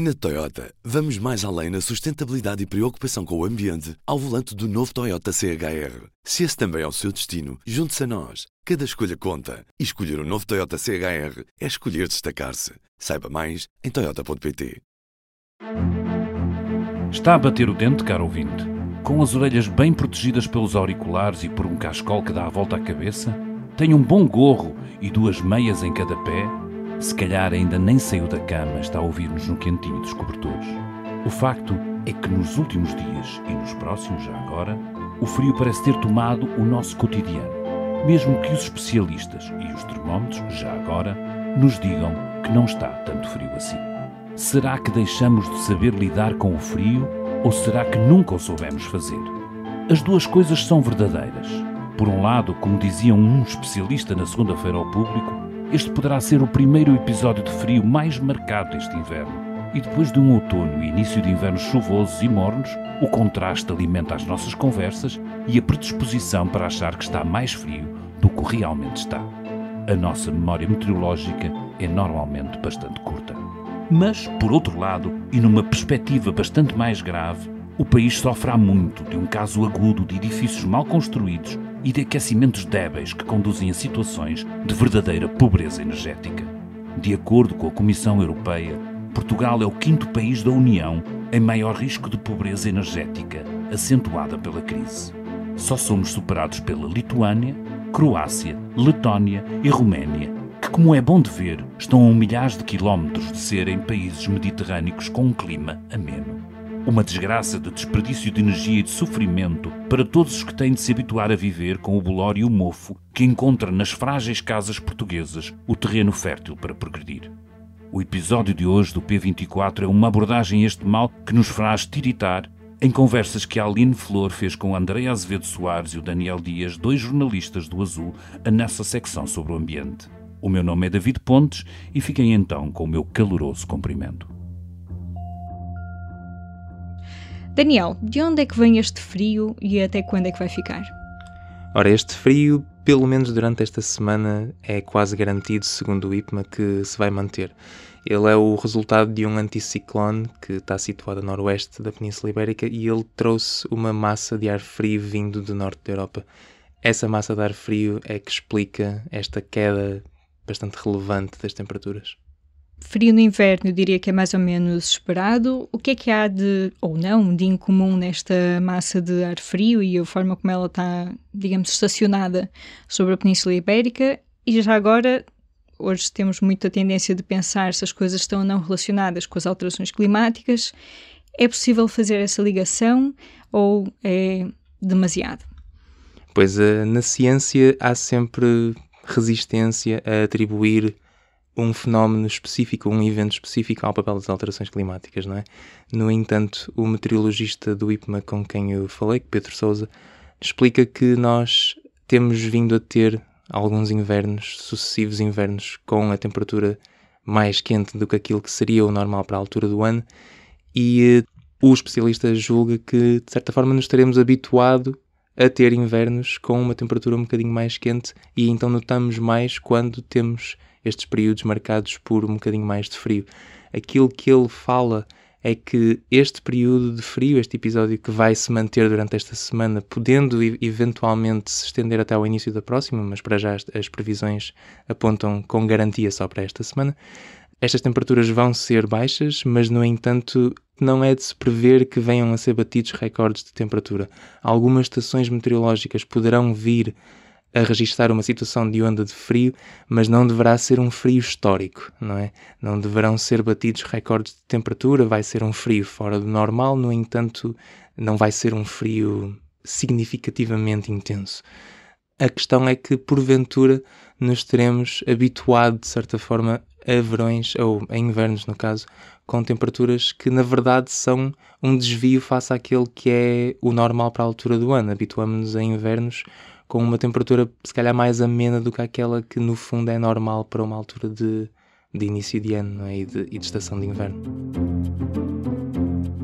Na Toyota, vamos mais além na sustentabilidade e preocupação com o ambiente ao volante do novo Toyota CHR. Se esse também é o seu destino, junte-se a nós. Cada escolha conta. E escolher o um novo Toyota CHR é escolher destacar-se. Saiba mais em Toyota.pt. Está a bater o dente, caro ouvinte? Com as orelhas bem protegidas pelos auriculares e por um cascol que dá a volta à cabeça? Tem um bom gorro e duas meias em cada pé? Se calhar ainda nem saiu da cama, está a ouvir-nos no quentinho dos cobertores. O facto é que nos últimos dias e nos próximos já agora, o frio parece ter tomado o nosso cotidiano. Mesmo que os especialistas e os termómetros, já agora, nos digam que não está tanto frio assim. Será que deixamos de saber lidar com o frio ou será que nunca o soubemos fazer? As duas coisas são verdadeiras. Por um lado, como dizia um especialista na segunda-feira ao público, este poderá ser o primeiro episódio de frio mais marcado deste inverno. E depois de um outono e início de invernos chuvosos e mornos, o contraste alimenta as nossas conversas e a predisposição para achar que está mais frio do que realmente está. A nossa memória meteorológica é normalmente bastante curta. Mas, por outro lado, e numa perspectiva bastante mais grave, o país sofre há muito de um caso agudo de edifícios mal construídos e de aquecimentos débeis que conduzem a situações de verdadeira pobreza energética. De acordo com a Comissão Europeia, Portugal é o quinto país da União em maior risco de pobreza energética, acentuada pela crise. Só somos superados pela Lituânia, Croácia, Letónia e Roménia, que, como é bom de ver, estão a milhares de quilómetros de serem países mediterrâneos com um clima ameno. Uma desgraça de desperdício de energia e de sofrimento para todos os que têm de se habituar a viver com o bolor e o mofo que encontra nas frágeis casas portuguesas o terreno fértil para progredir. O episódio de hoje do P24 é uma abordagem a este mal que nos faz tiritar em conversas que a Aline Flor fez com André Azevedo Soares e o Daniel Dias, dois jornalistas do Azul, nessa secção sobre o ambiente. O meu nome é David Pontes e fiquem então com o meu caloroso cumprimento. Daniel, de onde é que vem este frio e até quando é que vai ficar? Ora, este frio, pelo menos durante esta semana, é quase garantido, segundo o IPMA, que se vai manter. Ele é o resultado de um anticiclone que está situado a noroeste da Península Ibérica e ele trouxe uma massa de ar frio vindo do norte da Europa. Essa massa de ar frio é que explica esta queda bastante relevante das temperaturas frio no inverno, eu diria que é mais ou menos esperado. O que é que há de, ou não, de incomum nesta massa de ar frio e a forma como ela está, digamos, estacionada sobre a Península Ibérica? E já agora, hoje temos muita tendência de pensar se as coisas estão ou não relacionadas com as alterações climáticas. É possível fazer essa ligação ou é demasiado? Pois, eh, na ciência há sempre resistência a atribuir um fenómeno específico, um evento específico ao papel das alterações climáticas, não é? No entanto, o meteorologista do IPMA com quem eu falei, Pedro Souza, explica que nós temos vindo a ter alguns invernos, sucessivos invernos, com a temperatura mais quente do que aquilo que seria o normal para a altura do ano, e uh, o especialista julga que, de certa forma, nos estaremos habituado a ter invernos com uma temperatura um bocadinho mais quente e então notamos mais quando temos estes períodos marcados por um bocadinho mais de frio. Aquilo que ele fala é que este período de frio, este episódio que vai se manter durante esta semana, podendo eventualmente se estender até ao início da próxima, mas para já as, previsões apontam com garantia só para esta semana, estas temperaturas vão ser baixas, mas no entanto não é de se prever que venham a ser batidos recordes de temperatura. Algumas estações meteorológicas poderão vir a registrar uma situação de onda de frio, mas não deverá ser um frio histórico, não é? Não deverão ser batidos recordes de temperatura, vai ser um frio fora do normal, no entanto, não vai ser um frio significativamente intenso. A questão é que, porventura, nos teremos habituado, de certa forma, a verões, ou a invernos, no caso, com temperaturas que, na verdade, são um desvio face àquele que é o normal para a altura do ano. Habituamos-nos a invernos com uma temperatura se calhar mais amena do que aquela que no fundo é normal para uma altura de, de início de ano é? e, de, e de estação de inverno.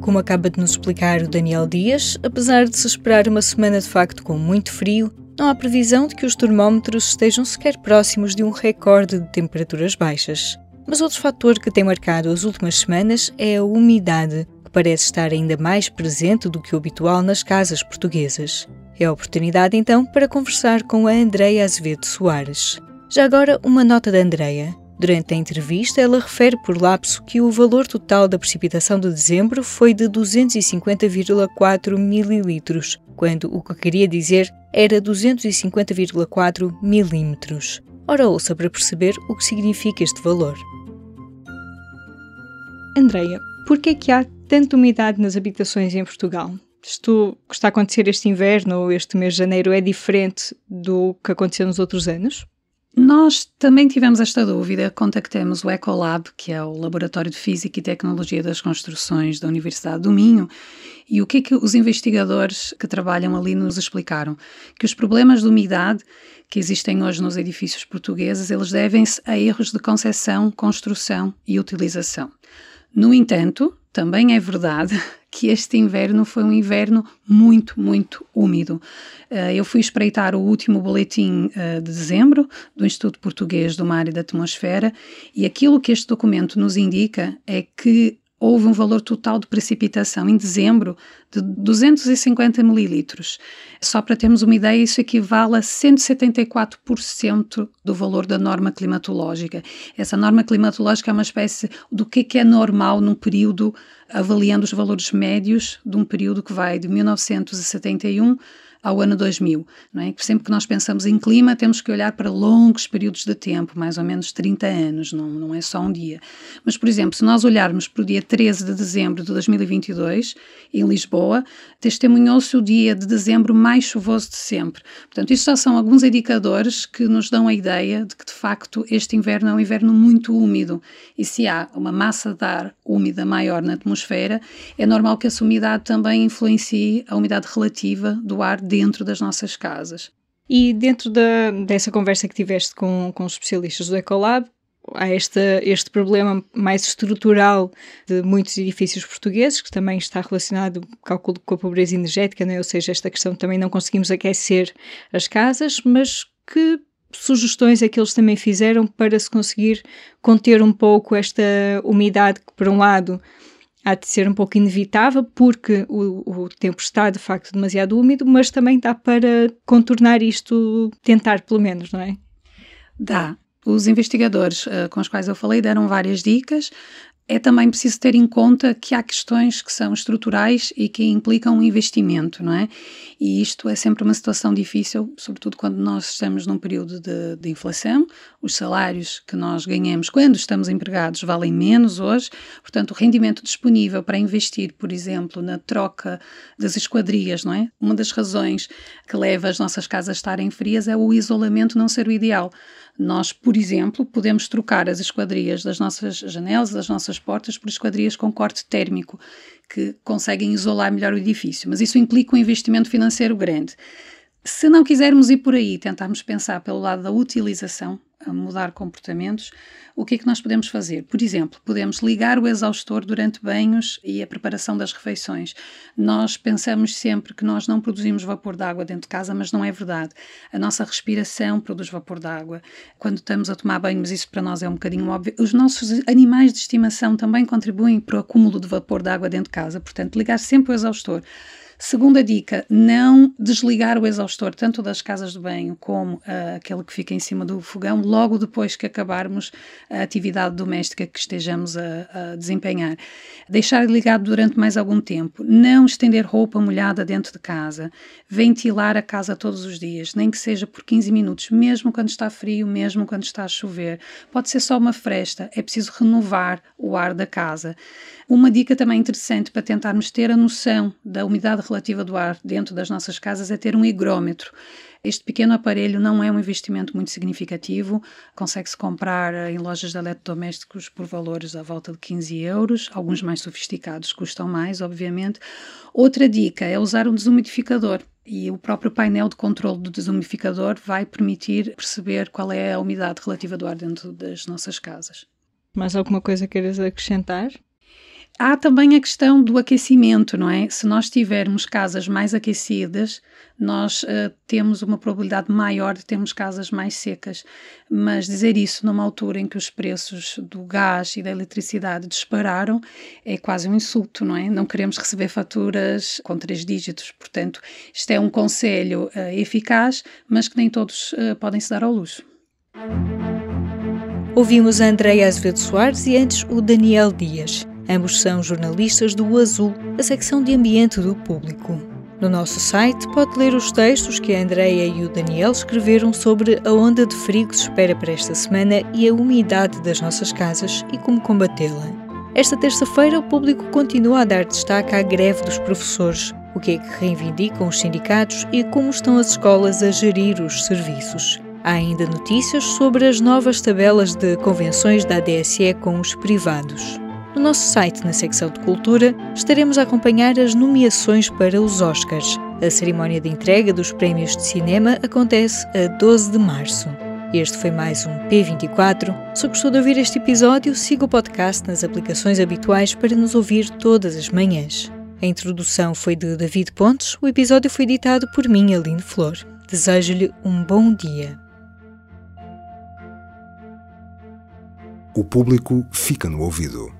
Como acaba de nos explicar o Daniel Dias, apesar de se esperar uma semana de facto com muito frio, não há previsão de que os termómetros estejam sequer próximos de um recorde de temperaturas baixas. Mas outro fator que tem marcado as últimas semanas é a umidade, que parece estar ainda mais presente do que o habitual nas casas portuguesas. É a oportunidade então para conversar com a Andreia Azevedo Soares. Já agora, uma nota da Andreia. Durante a entrevista, ela refere por lapso que o valor total da precipitação de dezembro foi de 250,4 mililitros, quando o que queria dizer era 250,4 milímetros. Ora, ouça para perceber o que significa este valor. Andreia, por que é que há tanta umidade nas habitações em Portugal? Isto que está a acontecer este inverno ou este mês de janeiro é diferente do que aconteceu nos outros anos? Nós também tivemos esta dúvida, contactamos o Ecolab, que é o Laboratório de Física e Tecnologia das Construções da Universidade do Minho, e o que é que os investigadores que trabalham ali nos explicaram? Que os problemas de umidade que existem hoje nos edifícios portugueses, eles devem-se a erros de concepção, construção e utilização. No entanto, também é verdade que este inverno foi um inverno muito, muito úmido. Eh, eu fui espreitar o último boletim eh, de dezembro do Instituto Português do Mar e da Atmosfera e aquilo que este documento nos indica é que houve um valor total de precipitação em dezembro de 250 mililitros. Só para termos uma ideia, isso equivale a 174% do valor da norma climatológica. Essa norma climatológica é uma espécie do que é, é normal num período, avaliando os valores médios de um período que vai de 1971 ao ano 2000. Não é? Sempre que nós pensamos em clima, temos que olhar para longos períodos de tempo, mais ou menos 30 anos, não, não é só um dia. Mas, por exemplo, se nós olharmos para o dia 13 de dezembro de 2022, em Lisboa, testemunhou-se o dia de dezembro mais chuvoso de sempre. Portanto, isto já são alguns indicadores que nos dão a ideia de que, de facto, este inverno é um inverno muito úmido. E se há uma massa de ar úmida maior na atmosfera, é normal que essa umidade também influencie a umidade relativa do ar dentro das nossas casas. E dentro da, dessa conversa que tiveste com, com os especialistas do Ecolab, há este, este problema mais estrutural de muitos edifícios portugueses, que também está relacionado, calculo, com a pobreza energética, né? ou seja, esta questão também não conseguimos aquecer as casas, mas que sugestões é que eles também fizeram para se conseguir conter um pouco esta umidade que, por um lado, há de ser um pouco inevitável porque o, o, tempo está de facto demasiado úmido, mas também dá para contornar isto, tentar pelo menos, não é? Dá. Os investigadores uh, com os quais eu falei deram várias dicas é também preciso ter em conta que há questões que são estruturais e que implicam um investimento, não é? E isto é sempre uma situação difícil, sobretudo quando nós estamos num período de, de inflação, os salários que nós ganhamos quando estamos empregados valem menos hoje, portanto, o rendimento disponível para investir, por exemplo, na troca das esquadrias, não é? Uma das razões que leva as nossas casas a estarem frias é o isolamento não ser o ideal. Nós, por exemplo, podemos trocar as esquadrias das nossas janelas, das nossas portas, por esquadrias com corte térmico, que conseguem isolar melhor o edifício, mas isso implica um investimento financeiro grande. Se não quisermos ir por aí, tentarmos pensar pelo lado da utilização, a mudar comportamentos, o que é que nós podemos fazer? Por exemplo, podemos ligar o exaustor durante banhos e a preparação das refeições. Nós pensamos sempre que nós não produzimos vapor de água dentro de casa, mas não é verdade. A nossa respiração produz vapor de água. Quando estamos a tomar banho, mas isso para nós é um bocadinho óbvio, os nossos animais de estimação também contribuem para o acúmulo de vapor de água dentro de casa. Portanto, ligar sempre o exaustor. Segunda dica, não desligar o exaustor, tanto das casas de banho como uh, aquele que fica em cima do fogão, logo depois que acabarmos a atividade doméstica que estejamos a, a desempenhar. Deixar ligado durante mais algum tempo. Não estender roupa molhada dentro de casa. Ventilar a casa todos os dias, nem que seja por 15 minutos, mesmo quando está frio, mesmo quando está a chover. Pode ser só uma fresta, é preciso renovar o ar da casa. Uma dica também interessante para tentarmos ter a noção da umidade relativa do ar dentro das nossas casas é ter um higrômetro. Este pequeno aparelho não é um investimento muito significativo, consegue-se comprar em lojas de eletrodomésticos por valores à volta de 15 euros, alguns mais sofisticados custam mais, obviamente. Outra dica é usar um desumidificador. E o próprio painel de controle do desumidificador vai permitir perceber qual é a umidade relativa do ar dentro das nossas casas. Mais alguma coisa queiras acrescentar? Há também a questão do aquecimento, não é? Se nós tivermos casas mais aquecidas, nós uh, temos uma probabilidade maior de termos casas mais secas. Mas dizer isso numa altura em que os preços do gás e da eletricidade dispararam é quase um insulto, não é? Não queremos receber faturas com três dígitos. Portanto, isto é um conselho uh, eficaz, mas que nem todos uh, podem se dar ao luxo. Ouvimos a Andréia Azevedo Soares e antes o Daniel Dias. Ambos são jornalistas do Azul, a secção de ambiente do público. No nosso site pode ler os textos que a Andreia e o Daniel escreveram sobre a onda de frio que se espera para esta semana e a umidade das nossas casas e como combatê-la. Esta terça-feira, o público continua a dar destaque à greve dos professores, o que é que reivindicam os sindicatos e como estão as escolas a gerir os serviços. Há ainda notícias sobre as novas tabelas de convenções da ADSE com os privados. No nosso site, na secção de Cultura, estaremos a acompanhar as nomeações para os Oscars. A cerimónia de entrega dos prémios de cinema acontece a 12 de março. Este foi mais um P24. Se gostou de ouvir este episódio, siga o podcast nas aplicações habituais para nos ouvir todas as manhãs. A introdução foi de David Pontes, o episódio foi editado por mim, Aline Flor. Desejo-lhe um bom dia. O público fica no ouvido.